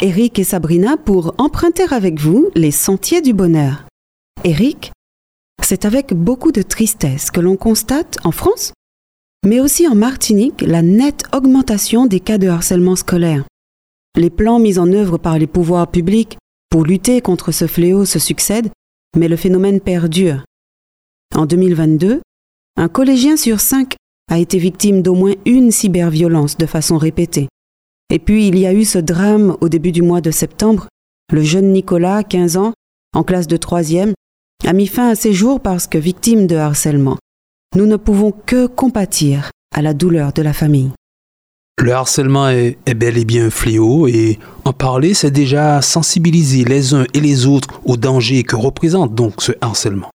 Eric et Sabrina pour emprunter avec vous les sentiers du bonheur. Eric, c'est avec beaucoup de tristesse que l'on constate en France, mais aussi en Martinique, la nette augmentation des cas de harcèlement scolaire. Les plans mis en œuvre par les pouvoirs publics pour lutter contre ce fléau se succèdent, mais le phénomène perdure. En 2022, un collégien sur cinq a été victime d'au moins une cyberviolence de façon répétée. Et puis il y a eu ce drame au début du mois de septembre. Le jeune Nicolas, 15 ans, en classe de troisième, a mis fin à ses jours parce que victime de harcèlement. Nous ne pouvons que compatir à la douleur de la famille. Le harcèlement est, bel et bien un fléau et en parler, c'est déjà sensibiliser les uns et les autres au danger que représente donc ce harcèlement.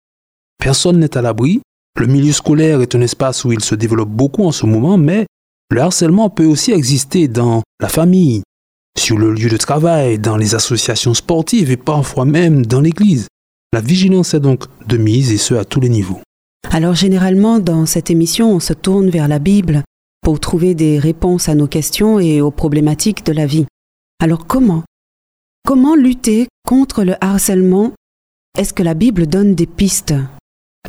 Personne n'est à l'abri. Le milieu scolaire est un espace où il se développe beaucoup en ce moment, mais le harcèlement peut aussi exister dans la famille, sur le lieu de travail, dans les associations sportives et parfois même dans l'église. La vigilance est donc de mise et ce à tous les niveaux. Alors généralement, dans cette émission, on se tourne vers la Bible pour trouver des réponses à nos questions et aux problématiques de la vie. Alors comment Comment lutter contre le harcèlement? Est-ce que la Bible donne des pistes?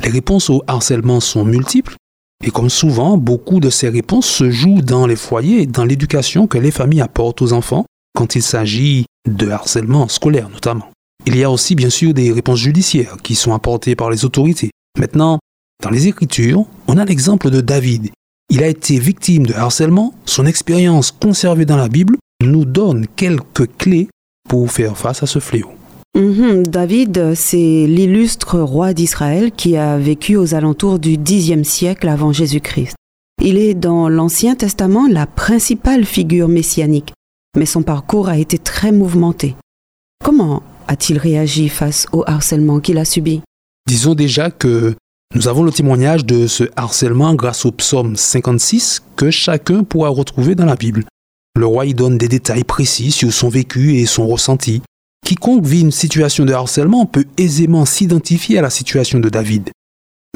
Les réponses au harcèlement sont multiples et comme souvent, beaucoup de ces réponses se jouent dans les foyers et dans l'éducation que les familles apportent aux enfants quand il s'agit de harcèlement scolaire notamment. Il y a aussi bien sûr des réponses judiciaires qui sont apportées par les autorités. Maintenant, dans les Écritures, on a l'exemple de David il a été victime de harcèlement, son expérience conservée dans la Bible nous donne quelques clés pour faire face à ce fléau. Mmh, David, c'est l'illustre roi d'Israël qui a vécu aux alentours du Xe siècle avant Jésus-Christ. Il est dans l'Ancien Testament la principale figure messianique, mais son parcours a été très mouvementé. Comment a-t-il réagi face au harcèlement qu'il a subi? Disons déjà que nous avons le témoignage de ce harcèlement grâce au psaume 56 que chacun pourra retrouver dans la Bible. Le roi y donne des détails précis sur son vécu et son ressenti. Quiconque vit une situation de harcèlement peut aisément s'identifier à la situation de David.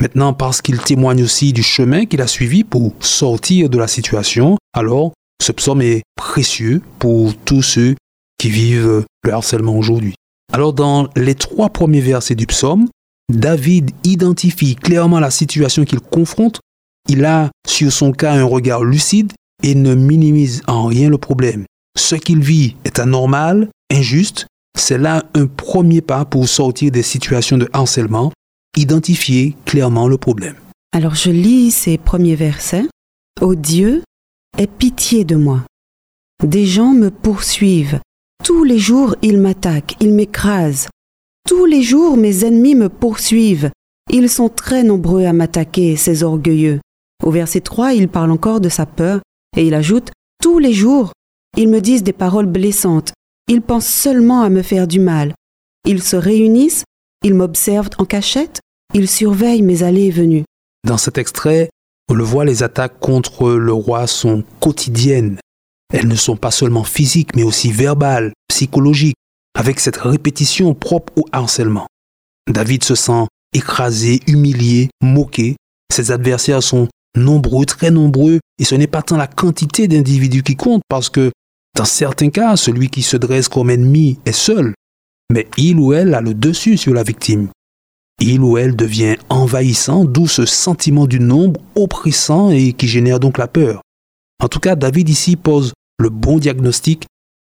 Maintenant, parce qu'il témoigne aussi du chemin qu'il a suivi pour sortir de la situation, alors ce psaume est précieux pour tous ceux qui vivent le harcèlement aujourd'hui. Alors dans les trois premiers versets du psaume, David identifie clairement la situation qu'il confronte. Il a sur son cas un regard lucide et ne minimise en rien le problème. Ce qu'il vit est anormal, injuste. C'est là un premier pas pour sortir des situations de harcèlement, identifier clairement le problème. Alors je lis ces premiers versets. Ô Dieu, aie pitié de moi. Des gens me poursuivent. Tous les jours ils m'attaquent, ils m'écrasent. Tous les jours mes ennemis me poursuivent. Ils sont très nombreux à m'attaquer, ces orgueilleux. Au verset 3, il parle encore de sa peur, et il ajoute Tous les jours, ils me disent des paroles blessantes. Ils pensent seulement à me faire du mal. Ils se réunissent, ils m'observent en cachette, ils surveillent mes allées et venues. Dans cet extrait, on le voit, les attaques contre le roi sont quotidiennes. Elles ne sont pas seulement physiques, mais aussi verbales, psychologiques avec cette répétition propre au harcèlement. David se sent écrasé, humilié, moqué. Ses adversaires sont nombreux, très nombreux, et ce n'est pas tant la quantité d'individus qui compte, parce que dans certains cas, celui qui se dresse comme ennemi est seul, mais il ou elle a le dessus sur la victime. Il ou elle devient envahissant, d'où ce sentiment du nombre oppressant et qui génère donc la peur. En tout cas, David ici pose le bon diagnostic,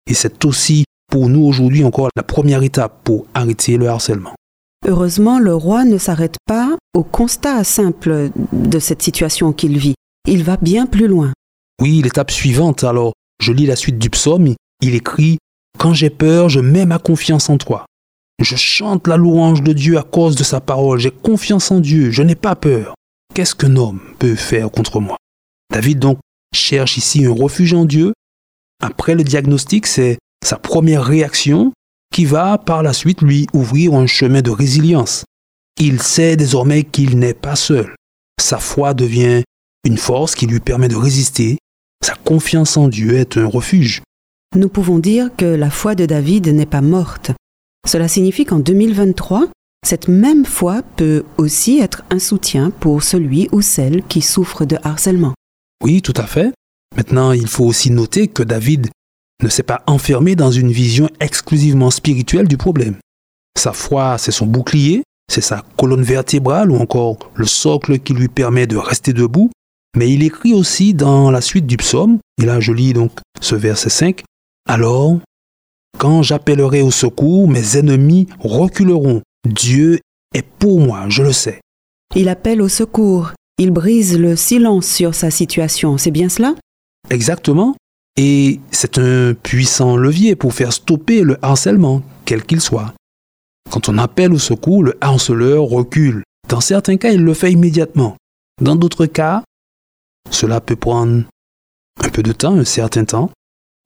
et c'est aussi pour nous aujourd'hui encore la première étape pour arrêter le harcèlement. Heureusement, le roi ne s'arrête pas au constat simple de cette situation qu'il vit. Il va bien plus loin. Oui, l'étape suivante, alors je lis la suite du psaume, il écrit ⁇ Quand j'ai peur, je mets ma confiance en toi. Je chante la louange de Dieu à cause de sa parole, j'ai confiance en Dieu, je n'ai pas peur. Qu'est-ce qu'un homme peut faire contre moi ?⁇ David donc cherche ici un refuge en Dieu. Après le diagnostic, c'est sa première réaction, qui va par la suite lui ouvrir un chemin de résilience. Il sait désormais qu'il n'est pas seul. Sa foi devient une force qui lui permet de résister. Sa confiance en Dieu est un refuge. Nous pouvons dire que la foi de David n'est pas morte. Cela signifie qu'en 2023, cette même foi peut aussi être un soutien pour celui ou celle qui souffre de harcèlement. Oui, tout à fait. Maintenant, il faut aussi noter que David ne s'est pas enfermé dans une vision exclusivement spirituelle du problème. Sa foi, c'est son bouclier, c'est sa colonne vertébrale ou encore le socle qui lui permet de rester debout. Mais il écrit aussi dans la suite du psaume, et là je lis donc ce verset 5, Alors, quand j'appellerai au secours, mes ennemis reculeront. Dieu est pour moi, je le sais. Il appelle au secours, il brise le silence sur sa situation, c'est bien cela? Exactement. Et c'est un puissant levier pour faire stopper le harcèlement, quel qu'il soit. Quand on appelle au secours, le harceleur recule. Dans certains cas, il le fait immédiatement. Dans d'autres cas, cela peut prendre un peu de temps, un certain temps,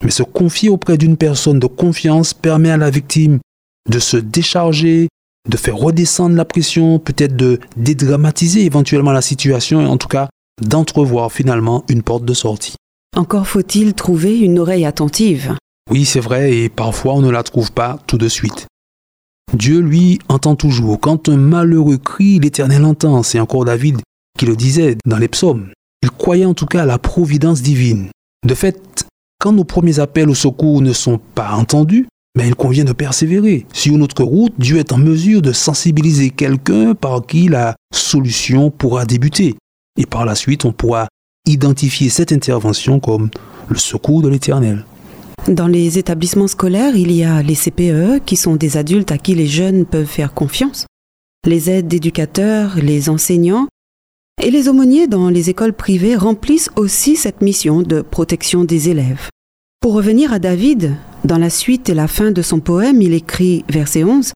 mais se confier auprès d'une personne de confiance permet à la victime de se décharger, de faire redescendre la pression, peut-être de dédramatiser éventuellement la situation et en tout cas d'entrevoir finalement une porte de sortie. Encore faut-il trouver une oreille attentive. Oui, c'est vrai, et parfois on ne la trouve pas tout de suite. Dieu, lui, entend toujours. Quand un malheureux crie, l'Éternel entend. C'est encore David qui le disait dans les psaumes. Il croyait en tout cas à la providence divine. De fait, quand nos premiers appels au secours ne sont pas entendus, mais ben, il convient de persévérer. Sur notre route, Dieu est en mesure de sensibiliser quelqu'un par qui la solution pourra débuter. Et par la suite, on pourra identifier cette intervention comme le secours de l'Éternel. Dans les établissements scolaires, il y a les CPE, qui sont des adultes à qui les jeunes peuvent faire confiance, les aides d'éducateurs, les enseignants, et les aumôniers dans les écoles privées remplissent aussi cette mission de protection des élèves. Pour revenir à David, dans la suite et la fin de son poème, il écrit, verset 11,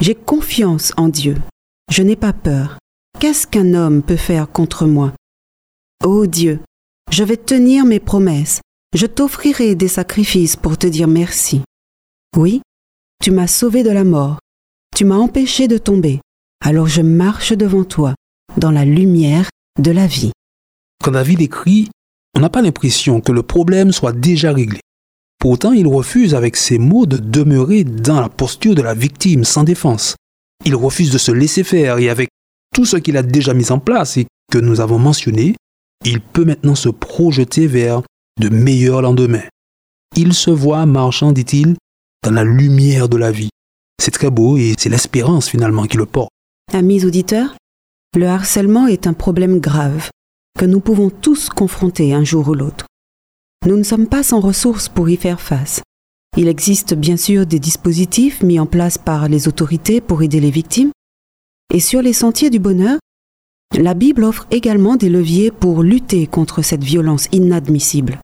J'ai confiance en Dieu, je n'ai pas peur. Qu'est-ce qu'un homme peut faire contre moi? Ô Dieu, je vais tenir mes promesses, je t'offrirai des sacrifices pour te dire merci. Oui, tu m'as sauvé de la mort, tu m'as empêché de tomber, alors je marche devant toi dans la lumière de la vie. Quand David écrit, on n'a pas l'impression que le problème soit déjà réglé. Pourtant, il refuse avec ces mots de demeurer dans la posture de la victime sans défense. Il refuse de se laisser faire et avec tout ce qu'il a déjà mis en place et que nous avons mentionné, il peut maintenant se projeter vers de meilleurs lendemains. Il se voit marchant, dit-il, dans la lumière de la vie. C'est très beau et c'est l'espérance finalement qui le porte. Amis auditeurs, le harcèlement est un problème grave que nous pouvons tous confronter un jour ou l'autre. Nous ne sommes pas sans ressources pour y faire face. Il existe bien sûr des dispositifs mis en place par les autorités pour aider les victimes. Et sur les sentiers du bonheur, la Bible offre également des leviers pour lutter contre cette violence inadmissible.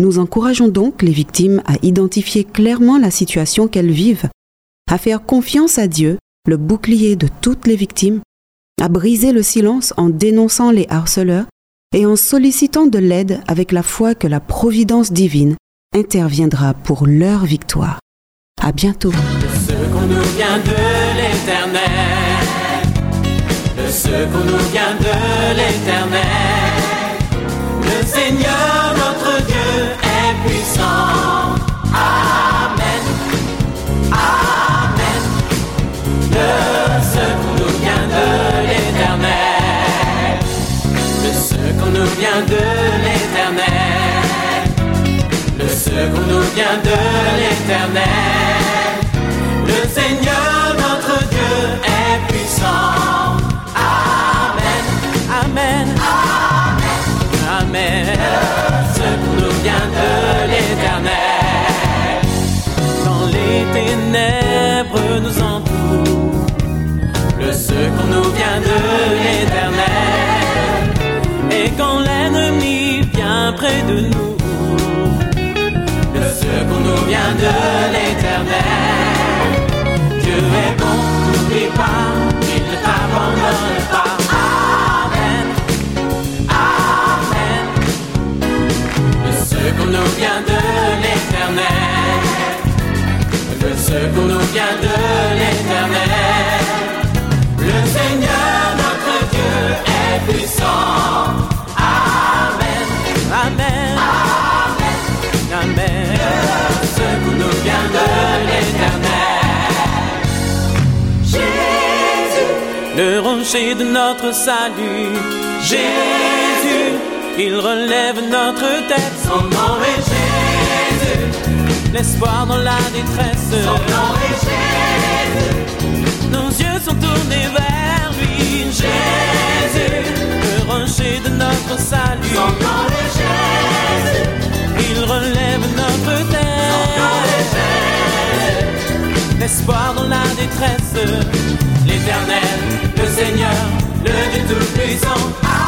Nous encourageons donc les victimes à identifier clairement la situation qu'elles vivent, à faire confiance à Dieu, le bouclier de toutes les victimes, à briser le silence en dénonçant les harceleurs et en sollicitant de l'aide avec la foi que la providence divine interviendra pour leur victoire. À bientôt. Le Seigneur notre Dieu est puissant. Vient de l'éternel. Le secours nous vient de l'éternel. Le Seigneur notre Dieu est puissant. Amen. Amen. Ce nous vient de l'éternel. Quand les ténèbres nous entourent, le secours nous vient de près de nous, le secours nous vient de l'éternel. Dieu est bon, n'oublie pas, il ne t'abandonne pas. secours nous vient de l'éternel. Le secours nous vient de l'éternel. Le Seigneur notre Dieu est puissant. Secours nous vient de l'éternel. Jésus, Le rocher de notre salut. Jésus, il relève notre tête. son nom est Jésus, L'espoir dans la détresse. son nom est Jésus, Nos yeux sont tournés vers lui. Jésus, le rocher de notre salut. son nom est Jésus, Il relève L'espoir dans la détresse. L'éternel, le Seigneur, le Dieu Tout-Puissant.